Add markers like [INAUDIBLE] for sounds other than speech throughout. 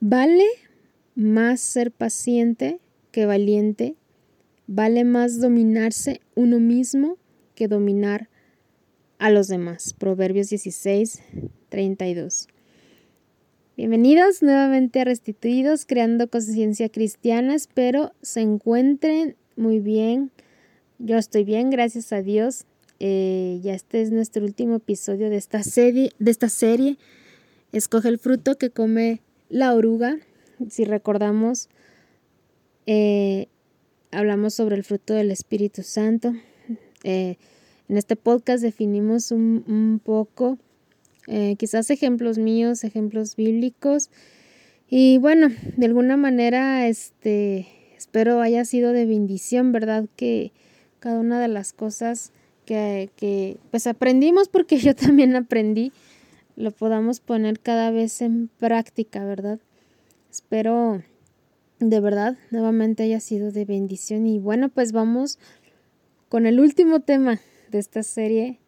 Vale más ser paciente que valiente. Vale más dominarse uno mismo que dominar a los demás. Proverbios 16, 32. Bienvenidos nuevamente a Restituidos, creando conciencia cristiana. Espero se encuentren muy bien. Yo estoy bien, gracias a Dios. Eh, ya este es nuestro último episodio de esta serie. De esta serie. Escoge el fruto que come la oruga. Si recordamos, eh, hablamos sobre el fruto del Espíritu Santo. Eh, en este podcast definimos un, un poco eh, quizás ejemplos míos, ejemplos bíblicos. Y bueno, de alguna manera, este, espero haya sido de bendición, ¿verdad? Que cada una de las cosas que, que pues aprendimos, porque [LAUGHS] yo también aprendí, lo podamos poner cada vez en práctica, ¿verdad? Espero de verdad nuevamente haya sido de bendición. Y bueno, pues vamos con el último tema de esta serie,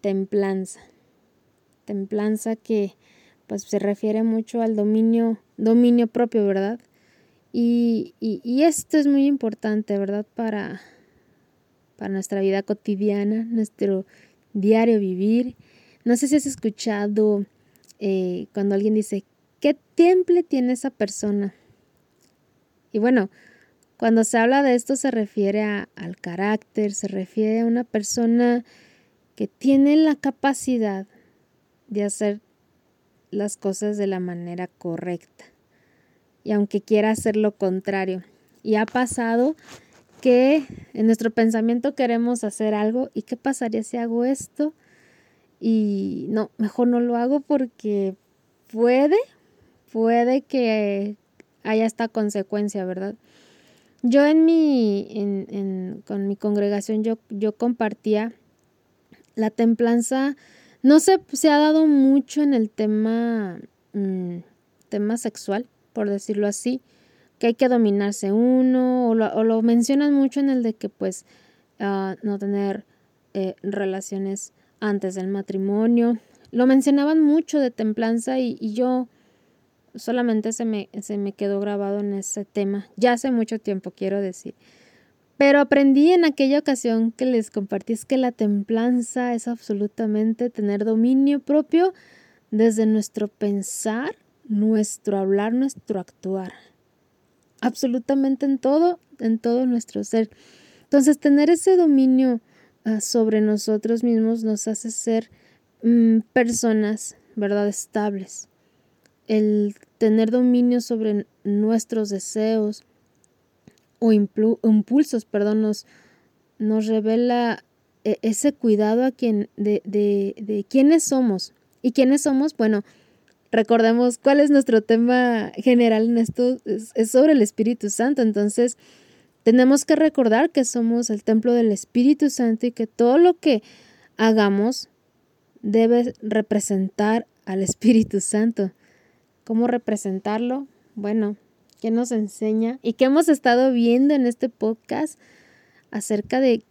templanza templanza que pues se refiere mucho al dominio, dominio propio, ¿verdad? Y, y, esto es muy importante, ¿verdad? Para, para nuestra vida cotidiana, nuestro diario vivir. No sé si has escuchado eh, cuando alguien dice, ¿qué temple tiene esa persona? Y bueno, cuando se habla de esto se refiere al carácter, se refiere a una persona que tiene la capacidad de hacer las cosas de la manera correcta. Y aunque quiera hacer lo contrario. Y ha pasado que en nuestro pensamiento queremos hacer algo y qué pasaría si hago esto y no, mejor no lo hago porque puede, puede que haya esta consecuencia, ¿verdad? Yo en mi, en, con mi congregación yo, yo compartía la templanza no sé, se ha dado mucho en el tema, mm, tema sexual, por decirlo así, que hay que dominarse uno, o lo, mencionan mucho en el de que pues ah, no tener eh, relaciones antes del matrimonio. Lo mencionaban mucho de templanza y, yo solamente se me, se me quedó grabado en ese tema, ya hace mucho tiempo, quiero decir. Pero aprendí en aquella ocasión que les compartí es que la templanza es absolutamente tener dominio propio desde nuestro pensar, nuestro hablar, nuestro actuar. Absolutamente en todo, en todo nuestro ser. Entonces, tener ese dominio sobre nosotros mismos nos hace ser mm, personas, ¿verdad?, estables. El tener dominio sobre nuestros deseos, o impulsos, perdón, nos, revela e-, ese cuidado a quien, de, de, de quiénes somos. ¿Y quiénes somos? Bueno, recordemos cuál es nuestro tema general en esto, es, es, sobre el Espíritu Santo. Entonces, tenemos que recordar que somos el templo del Espíritu Santo y que todo lo que hagamos debe representar al Espíritu Santo. ¿Cómo representarlo? Bueno, que nos enseña y que hemos estado viendo en este podcast acerca de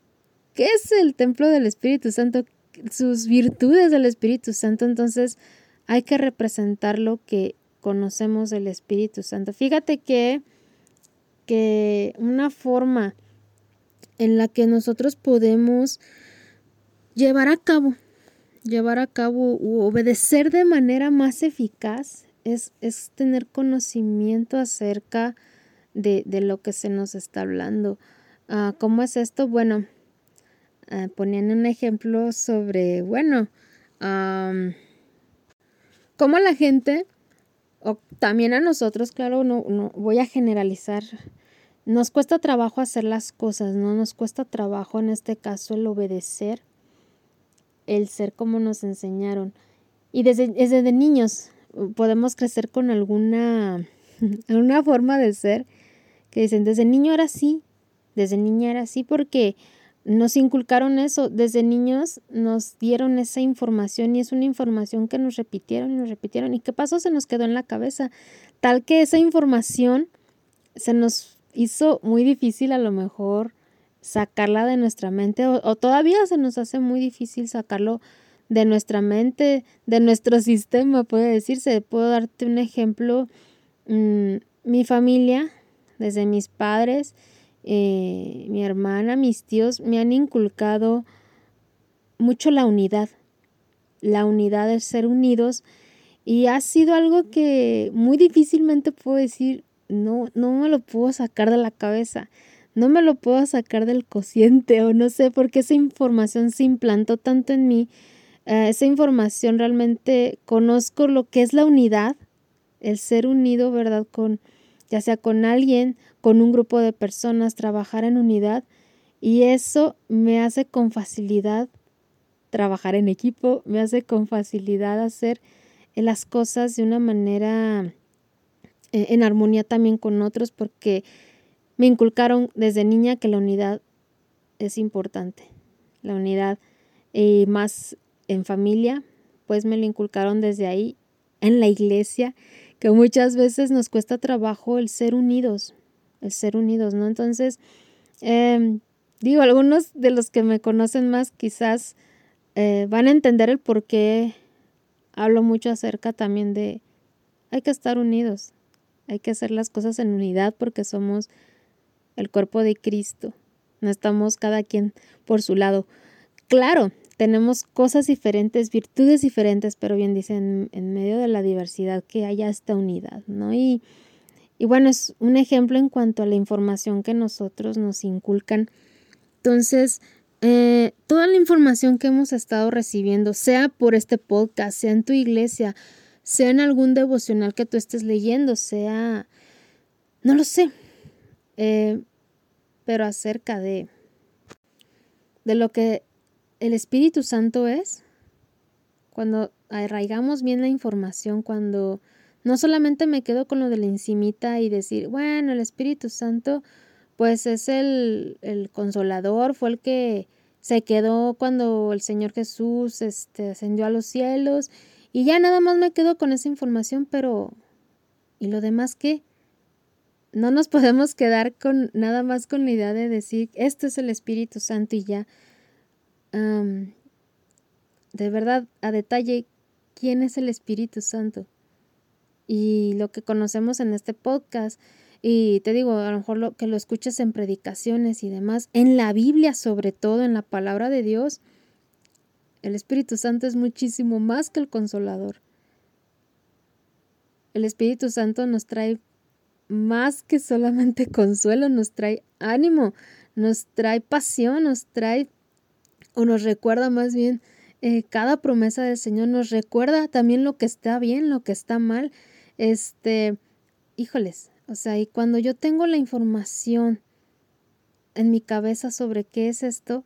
qué es el templo del Espíritu Santo, sus virtudes del Espíritu Santo. Entonces hay que representar lo que conocemos del Espíritu Santo. Fíjate que, que una forma en la que nosotros podemos llevar a cabo, llevar a cabo u obedecer de manera más eficaz es, tener conocimiento acerca de, lo que se nos está hablando. Ah, ¿Cómo es esto? Bueno, uh, ponían un ejemplo sobre, bueno, cómo la gente, o también a nosotros, claro, no, no voy a generalizar, nos cuesta trabajo hacer las cosas, ¿no? Nos cuesta trabajo en este caso el obedecer, el ser como nos enseñaron. Y desde, desde niños, podemos crecer con alguna, [LAUGHS] alguna forma de ser que dicen, desde niño era así, desde niña era así porque nos inculcaron eso, desde niños nos dieron esa información y es una información que nos repitieron y nos repitieron y qué pasó, se nos quedó en la cabeza, tal que esa información se nos hizo muy difícil a lo mejor sacarla de nuestra mente o, o todavía se nos hace muy difícil sacarlo de nuestra mente, de nuestro [LAUGHS] sistema, puede decirse. Puedo darte un ejemplo. Mm, mi familia, desde mis padres, eh, mi hermana, mis tíos, me han inculcado mucho la unidad, la unidad de ser unidos y ha sido algo que muy difícilmente puedo decir, no, no me lo puedo sacar de la cabeza, no me lo puedo sacar del cociente o no sé, porque esa información se implantó tanto en mí, eh, esa información realmente conozco lo que es la unidad, el ser unido, ¿verdad? Con, ya sea con alguien, con un grupo de personas, trabajar en unidad. Y eso me hace con facilidad trabajar en equipo, me hace con facilidad hacer las cosas de una manera en armonía también con otros porque me inculcaron desde niña que la unidad es importante. La unidad y más en familia, pues me lo inculcaron desde ahí, en la iglesia, que muchas veces nos cuesta trabajo el ser unidos, el ser unidos, ¿no? Entonces, em, digo, algunos de los que me conocen más quizás eh, van a entender el por qué hablo mucho acerca también de hay que estar unidos, hay que hacer las cosas en unidad porque somos el cuerpo de Cristo, no estamos cada quien por su lado. Claro, tenemos cosas diferentes, virtudes diferentes, pero bien dicen, en medio de la diversidad que haya esta unidad, ¿no? Y, y bueno, es un ejemplo en cuanto a la información que nosotros nos inculcan. Entonces, eh, toda la información que hemos estado recibiendo, sea por este podcast, sea en tu iglesia, sea en algún devocional que tú estés leyendo, sea, no lo sé, eh, pero acerca de, de lo que el Espíritu Santo es, cuando arraigamos bien la información, cuando no solamente me quedo con lo de la encimita y decir, bueno, el Espíritu Santo pues es el, el consolador, fue el que se quedó cuando el Señor Jesús este, ascendió a los cielos y ya nada más me quedo con esa información, pero ¿y lo demás qué? No nos [LAUGHS] podemos quedar con nada más con la idea de decir, esto es el Espíritu Santo y ya. de verdad, a detalle, ¿quién es el Espíritu Santo? Y lo que conocemos en este podcast y te digo, a lo mejor lo, que lo escuches en predicaciones y demás, en la Biblia sobre todo, en la palabra de Dios, el Espíritu Santo es muchísimo más que el consolador. El Espíritu Santo nos trae más que solamente [LAUGHS] consuelo, nos trae ánimo, nos trae pasión, nos trae o nos recuerda más bien eh, cada promesa del Señor, nos recuerda también lo que está bien, lo que está mal. Este, híjoles, o sea, y cuando yo tengo la información en mi cabeza sobre qué es esto,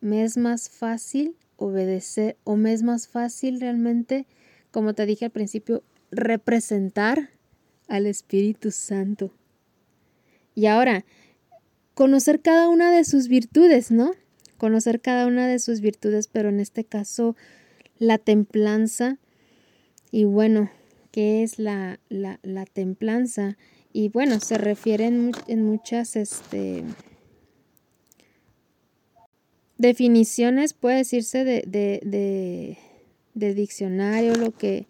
me es más fácil obedecer o me es más fácil realmente, como te dije al principio, representar al Espíritu Santo. Y ahora, conocer cada una de sus virtudes, ¿no? Conocer cada una de sus virtudes, pero en este caso la templanza. Y bueno, qué es la, la, la templanza. Y bueno, se refiere en, muchas este, definiciones, puede decirse de, de, de, diccionario, lo que,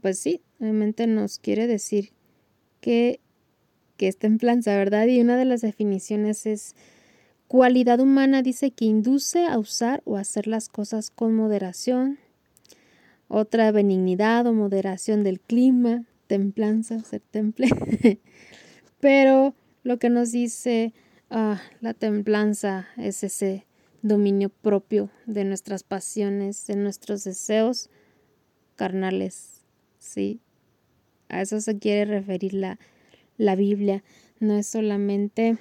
pues sí, obviamente nos quiere decir que, que es templanza, ¿verdad? Y una de las definiciones es cualidad humana, dice que induce a usar o hacer las cosas con moderación, otra benignidad o moderación del clima, templanza, ser temple. [LAUGHS] Pero lo que nos dice ah, la templanza es ese dominio propio de nuestras pasiones, de nuestros deseos carnales. ¿Sí? A eso se quiere referir la, la Biblia. No es solamente,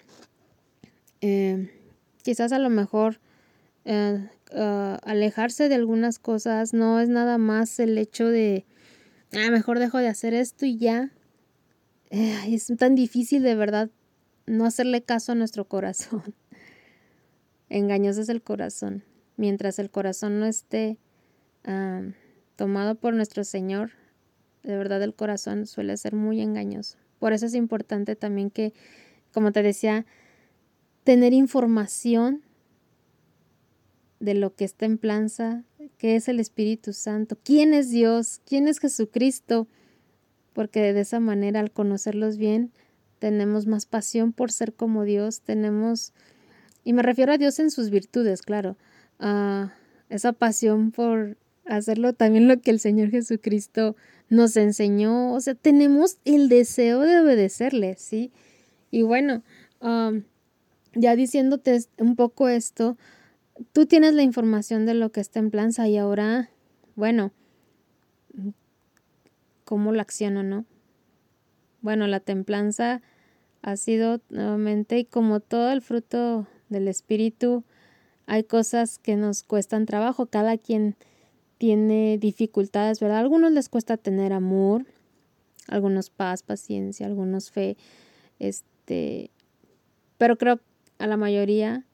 eh, quizás a lo mejor eh, Ah, alejarse de algunas cosas, no es nada más el hecho de, ah, mejor dejo de hacer esto y ya. es tan difícil de verdad no hacerle caso a nuestro corazón. [LAUGHS] Engañoso es el corazón. Mientras el corazón no esté tomado por nuestro Señor, de verdad el corazón suele ser muy engañoso. Por eso es importante también que, como te decía, tener información de lo que es templanza, qué es el Espíritu Santo, quién es Dios, quién es Jesucristo, porque de esa manera al conocerlos bien tenemos más pasión por ser como Dios, tenemos, y me refiero a Dios en sus virtudes, claro, a esa pasión por hacerlo también lo que el Señor Jesucristo nos enseñó, o sea, tenemos el deseo de obedecerle, ¿sí? Y bueno, ya diciéndote un poco esto, tú tienes la información de lo que está en planza y ahora, bueno, ¿cómo la acciono, no? Bueno, la templanza ha sido nuevamente, y como todo el fruto del espíritu, hay cosas que nos cuestan trabajo, cada quien tiene dificultades, ¿verdad? A algunos les cuesta tener amor, algunos paz, paciencia, algunos fe, este, pero creo a la mayoría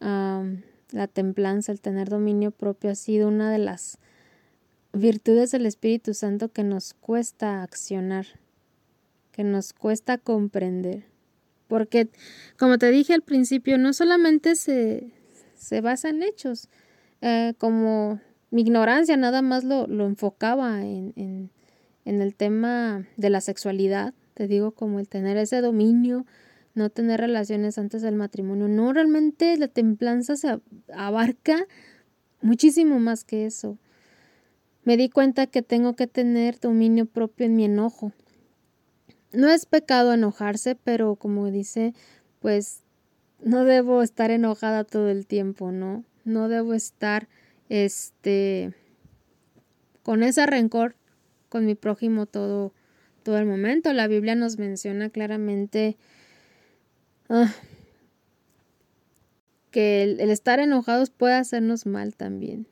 la templanza, el tener dominio propio ha sido una de las virtudes del Espíritu Santo que nos cuesta accionar, que nos cuesta comprender. Porque, como te dije al principio, no solamente se, se basa en hechos, eh, como mi ignorancia nada más lo, lo enfocaba en, en, en el tema de la sexualidad, te digo, como el tener ese dominio, no tener relaciones antes del matrimonio. No, realmente la templanza se abarca muchísimo más que eso. Me di cuenta que tengo que tener dominio propio en mi enojo. No es pecado enojarse, pero como dice, pues no debo estar enojada todo el tiempo, ¿no? No debo estar este con ese rencor con mi prójimo todo todo el momento. La Biblia nos menciona claramente Ah. que el, estar enojados puede hacernos mal también.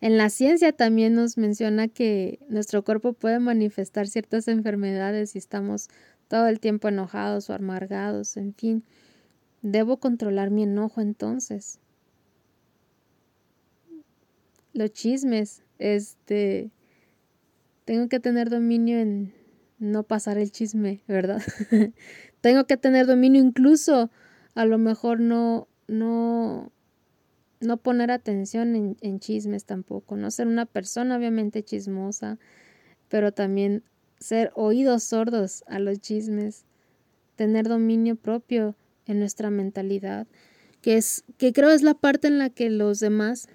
En la ciencia también nos menciona que nuestro cuerpo puede manifestar ciertas enfermedades si estamos todo el tiempo enojados o amargados, en fin. Debo controlar mi enojo entonces. Los chismes, este, tengo que tener dominio en no pasar el chisme, ¿verdad? [LAUGHS] Tengo que tener dominio incluso a lo mejor no, no, no poner atención en, en chismes tampoco, no ser una persona obviamente chismosa, pero también ser oídos sordos a los chismes, tener dominio propio en nuestra mentalidad, que es que creo es la parte en la que los demás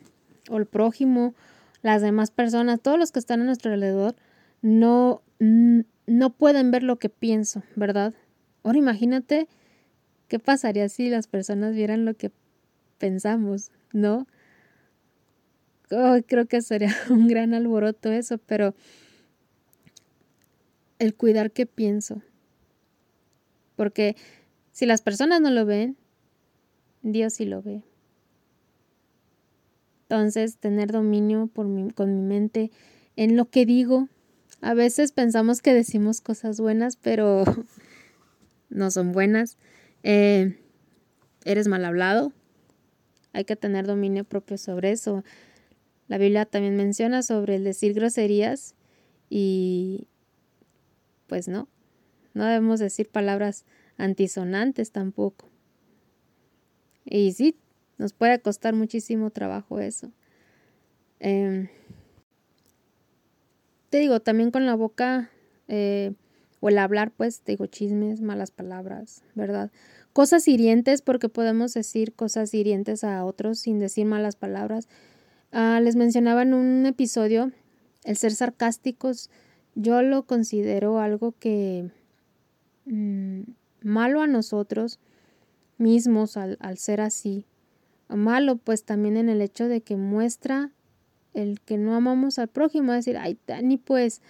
o el prójimo, las demás personas, todos los que están a nuestro alrededor no no pueden ver lo que pienso, ¿verdad? Ahora imagínate qué pasaría si las personas vieran lo que pensamos, ¿no? creo que sería [LAUGHS] un gran alboroto eso, pero el cuidar qué pienso. Porque si las personas no lo ven, Dios sí lo ve. Entonces, tener dominio con mi mente en lo que digo. A veces pensamos que decimos cosas buenas, pero [LAUGHS] no son buenas. Eh, eres mal hablado. Hay que tener dominio propio sobre eso. La Biblia también menciona sobre el decir groserías y pues no, no debemos decir palabras antisonantes tampoco. Y sí, nos puede costar muchísimo trabajo eso. Em, te digo, también con la boca eh, o el hablar, pues, digo, chismes, malas palabras, ¿verdad? Cosas hirientes, porque podemos decir cosas hirientes a otros sin decir malas palabras. Ah, les mencionaba en un episodio el ser sarcásticos. Yo lo considero algo que mm, malo a nosotros mismos al, al ser así. Malo, pues también en el hecho de que muestra el que no amamos al prójimo, decir, ay, Dani, pues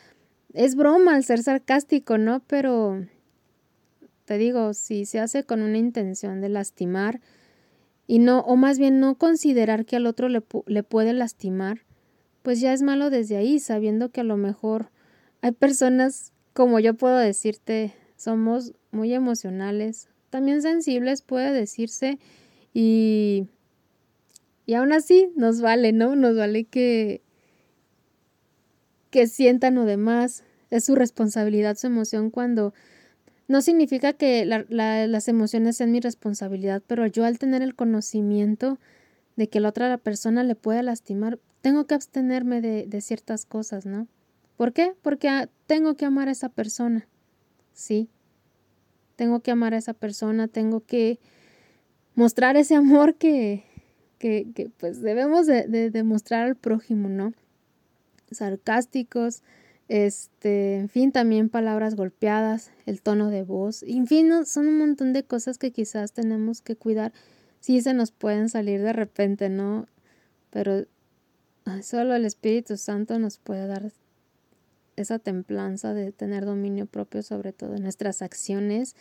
es broma al ser sarcástico, ¿no? Pero te digo, si se hace con una intención de lastimar y no, o más bien no considerar que al otro le, le puede lastimar, pues ya es malo desde ahí, sabiendo que a lo mejor hay personas, como yo puedo decirte, somos muy emocionales, también sensibles puede decirse y, y aún así nos vale, ¿no? Nos vale que, que sientan o demás. Es su responsabilidad, su emoción cuando no significa que las emociones sean mi responsabilidad, pero yo al tener el conocimiento de que la otra persona le puede lastimar, tengo que abstenerme de, ciertas cosas, ¿no? ¿Por qué? Porque ah, tengo que amar a esa persona, ¿sí? Tengo que amar a esa persona, tengo que mostrar ese amor que, que, pues debemos de, de demostrar al prójimo, ¿no? Sarcásticos, este, en fin, también palabras golpeadas, el tono de voz, en fin, son un montón de cosas que quizás tenemos que cuidar. Sí se nos pueden salir de repente, ¿no? Pero solo el Espíritu Santo nos puede dar esa templanza de tener dominio propio sobre todo en nuestras acciones.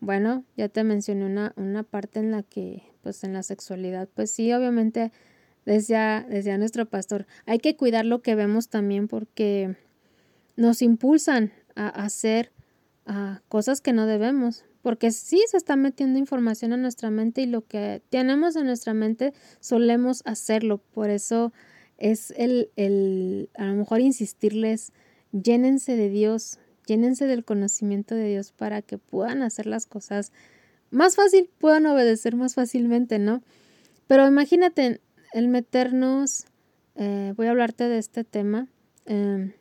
bueno, ya te mencioné una, una parte en la que, pues en la sexualidad, pues sí, obviamente Decía, decía nuestro pastor, hay que cuidar lo que vemos también porque nos impulsan a hacer cosas que no debemos. Porque sí se está metiendo información en nuestra mente y lo que tenemos en nuestra mente solemos hacerlo. Por eso es el, el a lo mejor insistirles, llénense de Dios, llénense del conocimiento de Dios para que puedan hacer las cosas más fácil, puedan obedecer más fácilmente, ¿no? Pero imagínate, el meternos, eh, voy a hablarte de este tema, em,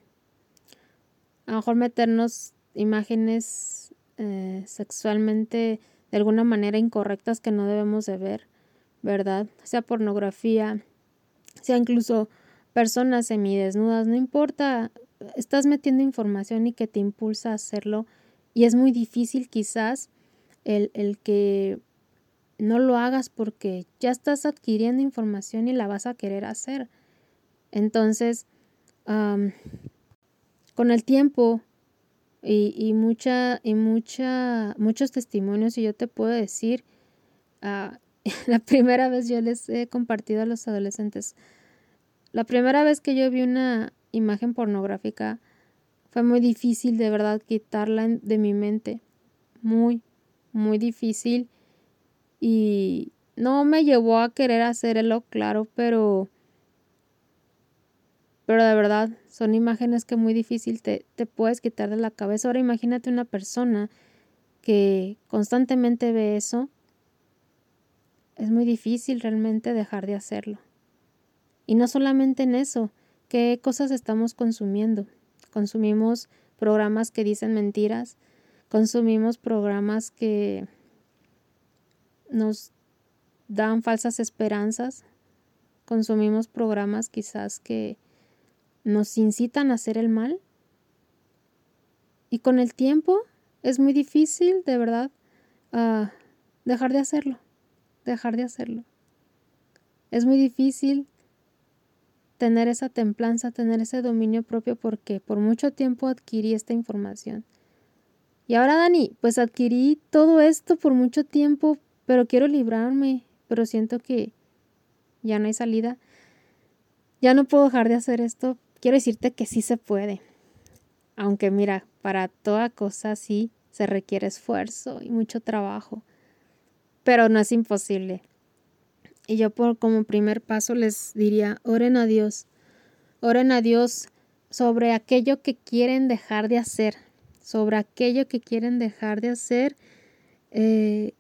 a lo mejor meternos imágenes eh, sexualmente de alguna manera incorrectas que no debemos de ver, ¿verdad? Sea pornografía, sea incluso personas semidesnudas, no importa, estás metiendo información y que te impulsa a hacerlo y es muy difícil quizás el, el que no lo hagas porque ya estás adquiriendo información y la vas a querer hacer. Entonces, con el tiempo y, mucha, y mucha, muchos testimonios, y yo te puedo decir, ah, [LAUGHS] la primera vez yo les he compartido a los adolescentes, la primera vez que yo vi una imagen pornográfica fue muy difícil de verdad quitarla de mi mente. Muy, muy difícil y no me llevó a querer hacerlo, claro, pero pero de verdad son imágenes que muy difícil te, te puedes quitar de la cabeza. Ahora imagínate una persona que constantemente ve eso. Es muy difícil realmente dejar de hacerlo. Y no solamente en eso, ¿qué cosas estamos consumiendo? Consumimos programas que dicen mentiras, consumimos programas que nos dan falsas esperanzas, consumimos programas quizás que nos incitan a hacer el mal. Y con el tiempo es muy difícil, de verdad, ah, dejar de hacerlo, dejar de hacerlo. Es muy difícil tener esa templanza, tener ese dominio propio porque por mucho tiempo adquirí esta información. Y ahora, Dani, pues adquirí todo esto por mucho tiempo, pero quiero librarme, pero siento que ya no hay salida. Ya no puedo dejar de hacer esto. Quiero decirte que sí se puede. Aunque mira, para toda cosa sí se requiere esfuerzo y mucho trabajo. Pero no es imposible. Y yo por como primer paso les diría, oren a Dios. Oren a Dios sobre aquello que quieren dejar de hacer. Sobre aquello que quieren dejar de hacer. Eh,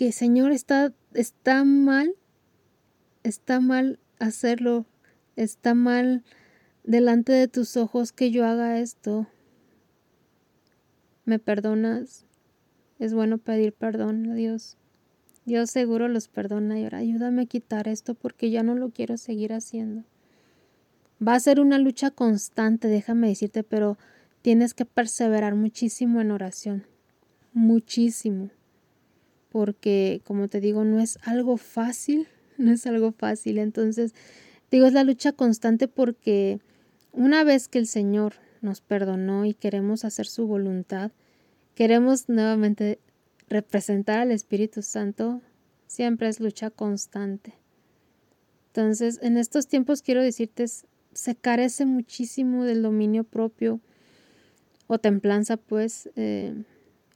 que Señor está, está mal, está mal hacerlo, está mal delante de tus ojos que yo haga esto. ¿Me perdonas? Es bueno pedir perdón a Dios. Dios seguro los perdona y ahora ayúdame a quitar esto porque ya no lo quiero seguir haciendo. Va a ser una lucha constante, déjame decirte, pero tienes que perseverar muchísimo en oración. Muchísimo porque como te digo, no es algo fácil, [LAUGHS] no es algo fácil. Entonces, digo, es la lucha constante porque una vez que el Señor nos perdonó y queremos hacer su voluntad, queremos nuevamente representar al Espíritu Santo, siempre es lucha constante. Entonces, en estos tiempos quiero decirte, se carece muchísimo del dominio propio o templanza, pues, eh,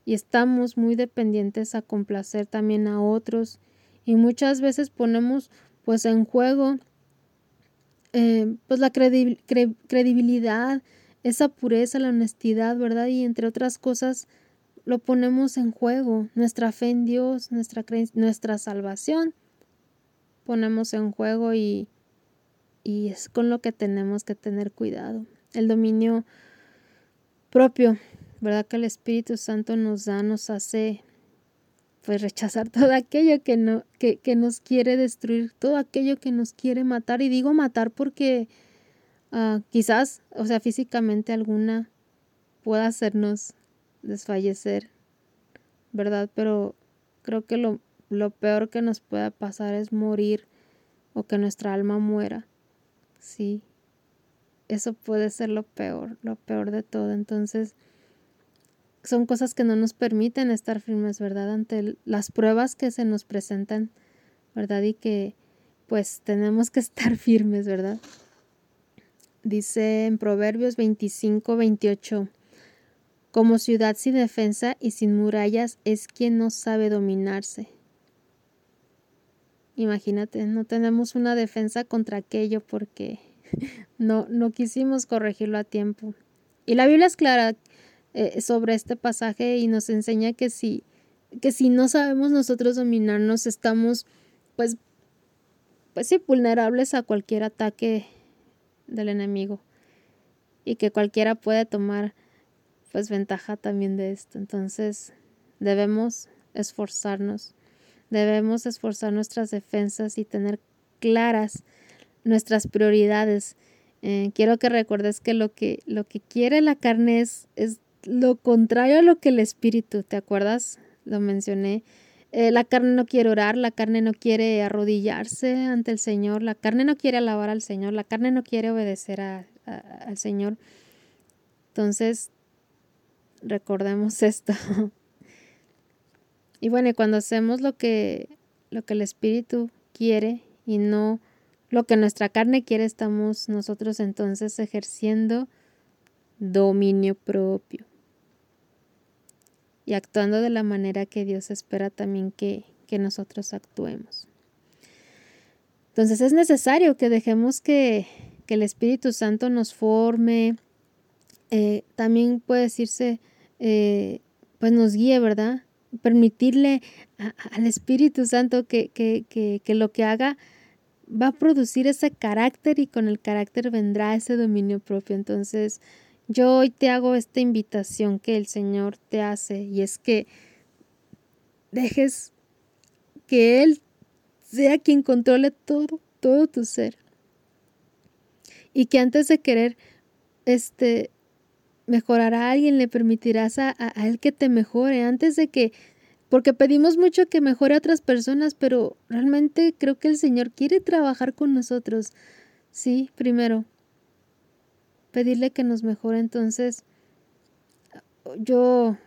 y estamos muy dependientes a complacer también a otros y muchas veces ponemos pues en juego eh, pues la credibilidad, esa pureza, la honestidad, ¿verdad? Y entre otras cosas lo ponemos en juego, nuestra fe en Dios, nuestra, nuestra salvación, ponemos en juego y, y es con lo que tenemos que tener cuidado. El dominio propio, ¿verdad? Que el Espíritu Santo nos da, nos hace pues rechazar [LAUGHS] todo aquello que, no, que, que nos quiere destruir, todo aquello que nos quiere matar. Y digo matar porque uh, quizás, o sea, físicamente alguna pueda hacernos desfallecer, ¿verdad? Pero creo que lo, lo peor que nos pueda pasar es morir o que nuestra alma muera. Sí, eso puede ser lo peor, lo peor de todo. Entonces, son cosas que no nos permiten estar firmes, ¿verdad? Ante las pruebas que se nos presentan, ¿verdad? Y que pues tenemos que [LAUGHS] estar firmes, ¿verdad? Dice en Proverbios 25, 28, como ciudad sin defensa y sin murallas es quien no sabe dominarse. Imagínate, no tenemos una defensa contra aquello porque [LAUGHS] no, no quisimos corregirlo a tiempo. Y la Biblia es clara eh, sobre este pasaje y nos enseña que si, que si no sabemos nosotros dominarnos, estamos pues, pues sí, vulnerables a cualquier ataque del enemigo y que cualquiera puede tomar pues ventaja también de esto. Entonces debemos esforzarnos, debemos esforzar nuestras defensas y tener claras nuestras prioridades. Eh, quiero que recuerdes que lo que, lo que quiere la carne es, es lo contrario a lo que el espíritu, ¿te acuerdas? Lo mencioné. Eh, la carne no quiere orar, la carne no quiere arrodillarse ante el Señor, la carne no quiere alabar al Señor, la carne no quiere obedecer al Señor. Entonces, recordemos esto. [LAUGHS] y bueno, cuando hacemos lo que, lo que el Espíritu quiere y no lo que nuestra carne quiere, estamos nosotros entonces ejerciendo dominio propio y actuando de la manera que Dios espera también que, nosotros actuemos. Entonces es necesario que dejemos que, el Espíritu Santo nos forme, eh, también puede decirse, eh, pues nos guíe, ¿verdad? Permitirle al Espíritu Santo que, que, que lo que haga va a producir ese carácter y con el carácter vendrá ese dominio propio. Entonces, yo hoy te hago esta invitación que el Señor te hace y es que dejes que Él sea quien controle todo, todo tu ser. Y que antes de querer este, mejorar a alguien, le permitirás a, a, Él que te mejore. Antes de que, porque pedimos mucho que mejore a otras personas, pero realmente creo que el Señor quiere trabajar con nosotros. Sí, primero pedirle que nos mejore. Entonces, yo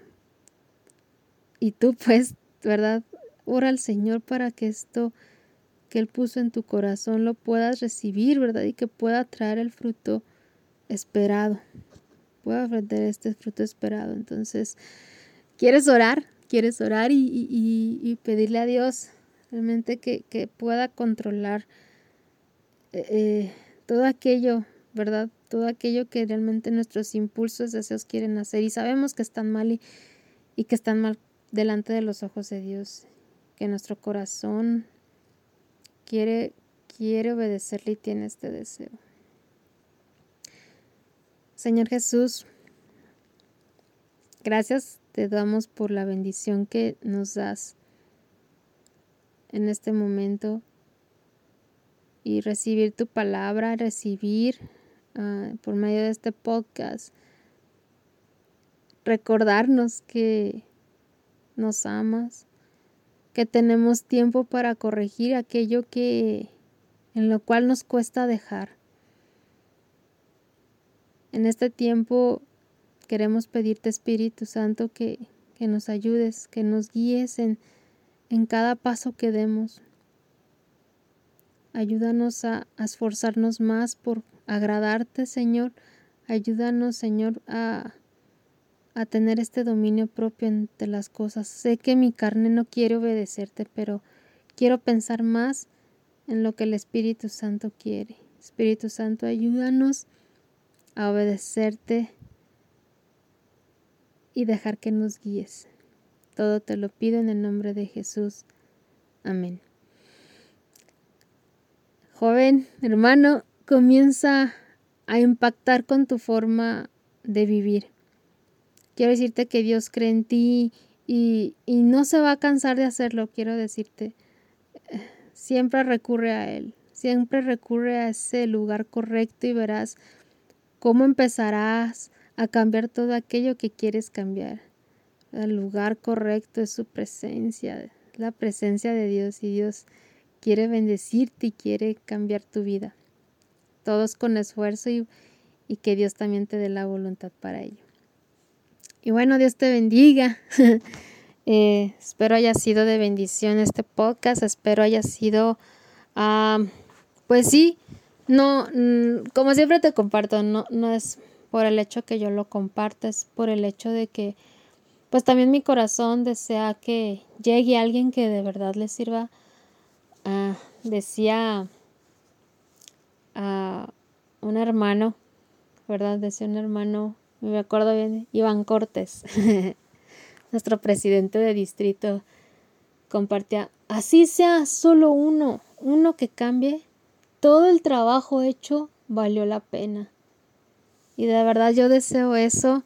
y tú [LAUGHS] pues, ¿verdad? Ora al Señor para que esto que Él puso en tu corazón lo puedas recibir, ¿verdad? Y que pueda traer el fruto esperado. Pueda ofrecer este fruto esperado. Entonces, ¿quieres orar? ¿Quieres orar y, pedirle a Dios realmente que, pueda controlar eh, eh, todo aquello, ¿verdad? todo aquello que realmente nuestros impulsos, deseos quieren hacer y sabemos que están mal y, que están mal delante de los ojos de Dios, que nuestro corazón quiere, quiere obedecerle y tiene este deseo. Señor Jesús, gracias te damos por la bendición que nos das en este momento y recibir tu palabra, recibir Ah, por medio de este podcast, recordarnos que nos amas, que tenemos tiempo para corregir aquello que en lo cual nos cuesta dejar. En este tiempo queremos pedirte Espíritu Santo que, que nos ayudes, que nos guíes en, en cada paso que demos. Ayúdanos a, a esforzarnos más por agradarte, Señor. Ayúdanos, Señor, a, a tener este dominio propio entre las cosas. Sé que mi carne no quiere obedecerte, pero quiero pensar más en lo que el Espíritu Santo quiere. Espíritu Santo, ayúdanos a obedecerte y dejar que nos guíes. Todo te lo pido en el nombre de Jesús. Amén. Joven, hermano, comienza a impactar con tu forma de vivir. Quiero decirte que Dios cree en ti y, y no se va a cansar de hacerlo, quiero decirte. Siempre recurre a Él, siempre recurre a ese lugar correcto y verás cómo empezarás a cambiar todo aquello que quieres cambiar. El lugar correcto es su presencia, la presencia de Dios y Dios quiere bendecirte y quiere cambiar tu vida. Todos con esfuerzo y, y que Dios también te dé la voluntad para ello. Y bueno, Dios te bendiga. [LAUGHS] Eh, espero haya sido de bendición este podcast. Espero haya sido, ah, pues sí, no, mm, como siempre te comparto, no, no es por el hecho que yo lo comparta, es por el hecho de que, pues también mi corazón desea que llegue alguien que de verdad le sirva. Ah, decía a un hermano, ¿verdad? Decía un hermano me acuerdo bien, Iván Cortés, [LAUGHS] nuestro presidente de distrito, compartía, así sea solo uno, uno que cambie, todo el trabajo hecho valió la pena. Y de verdad yo deseo eso,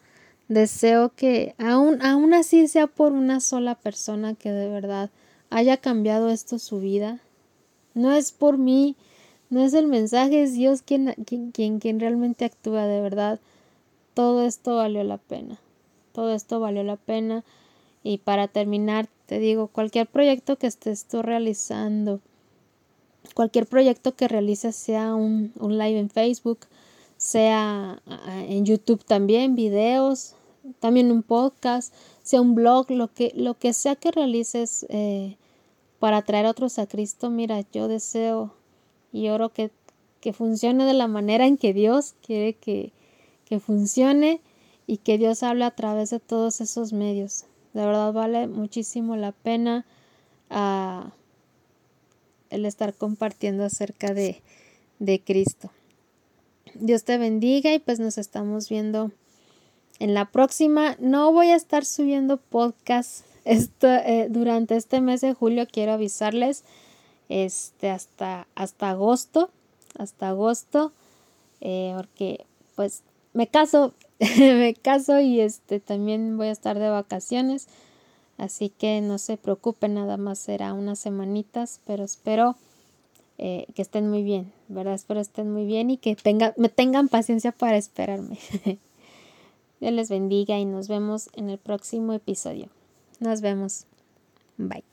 deseo que aún, aún así sea por una sola persona que de verdad haya cambiado esto su vida. No es por mí, no es el mensaje, es Dios quien, quien, realmente actúa de verdad todo esto valió la pena. Todo esto valió la pena. Y para terminar, te digo, cualquier proyecto que estés tú realizando, cualquier proyecto que realices, sea un, live en Facebook, sea ah, en YouTube también, videos, también un podcast, sea un blog, lo que, lo que sea que realices eh, para traer a otros a Cristo, mira, yo deseo y oro que, que funcione de la manera en que Dios quiere que, que funcione y que Dios hable a través de todos esos medios. De verdad vale muchísimo la pena ah, el estar compartiendo acerca de, de Cristo. Dios te bendiga y pues nos estamos viendo en la próxima. No voy a estar subiendo podcast eh, durante este mes de julio. Quiero avisarles este, hasta, hasta agosto. Hasta agosto. Eh, porque pues me caso, [LAUGHS] me caso y este también voy a estar de vacaciones. Así que no se preocupen, nada más será unas semanitas, pero espero eh, que estén muy bien, ¿verdad? Espero estén muy bien y que me tengan paciencia para esperarme. [LAUGHS] Dios les bendiga y nos vemos en el próximo episodio. Nos vemos. Bye.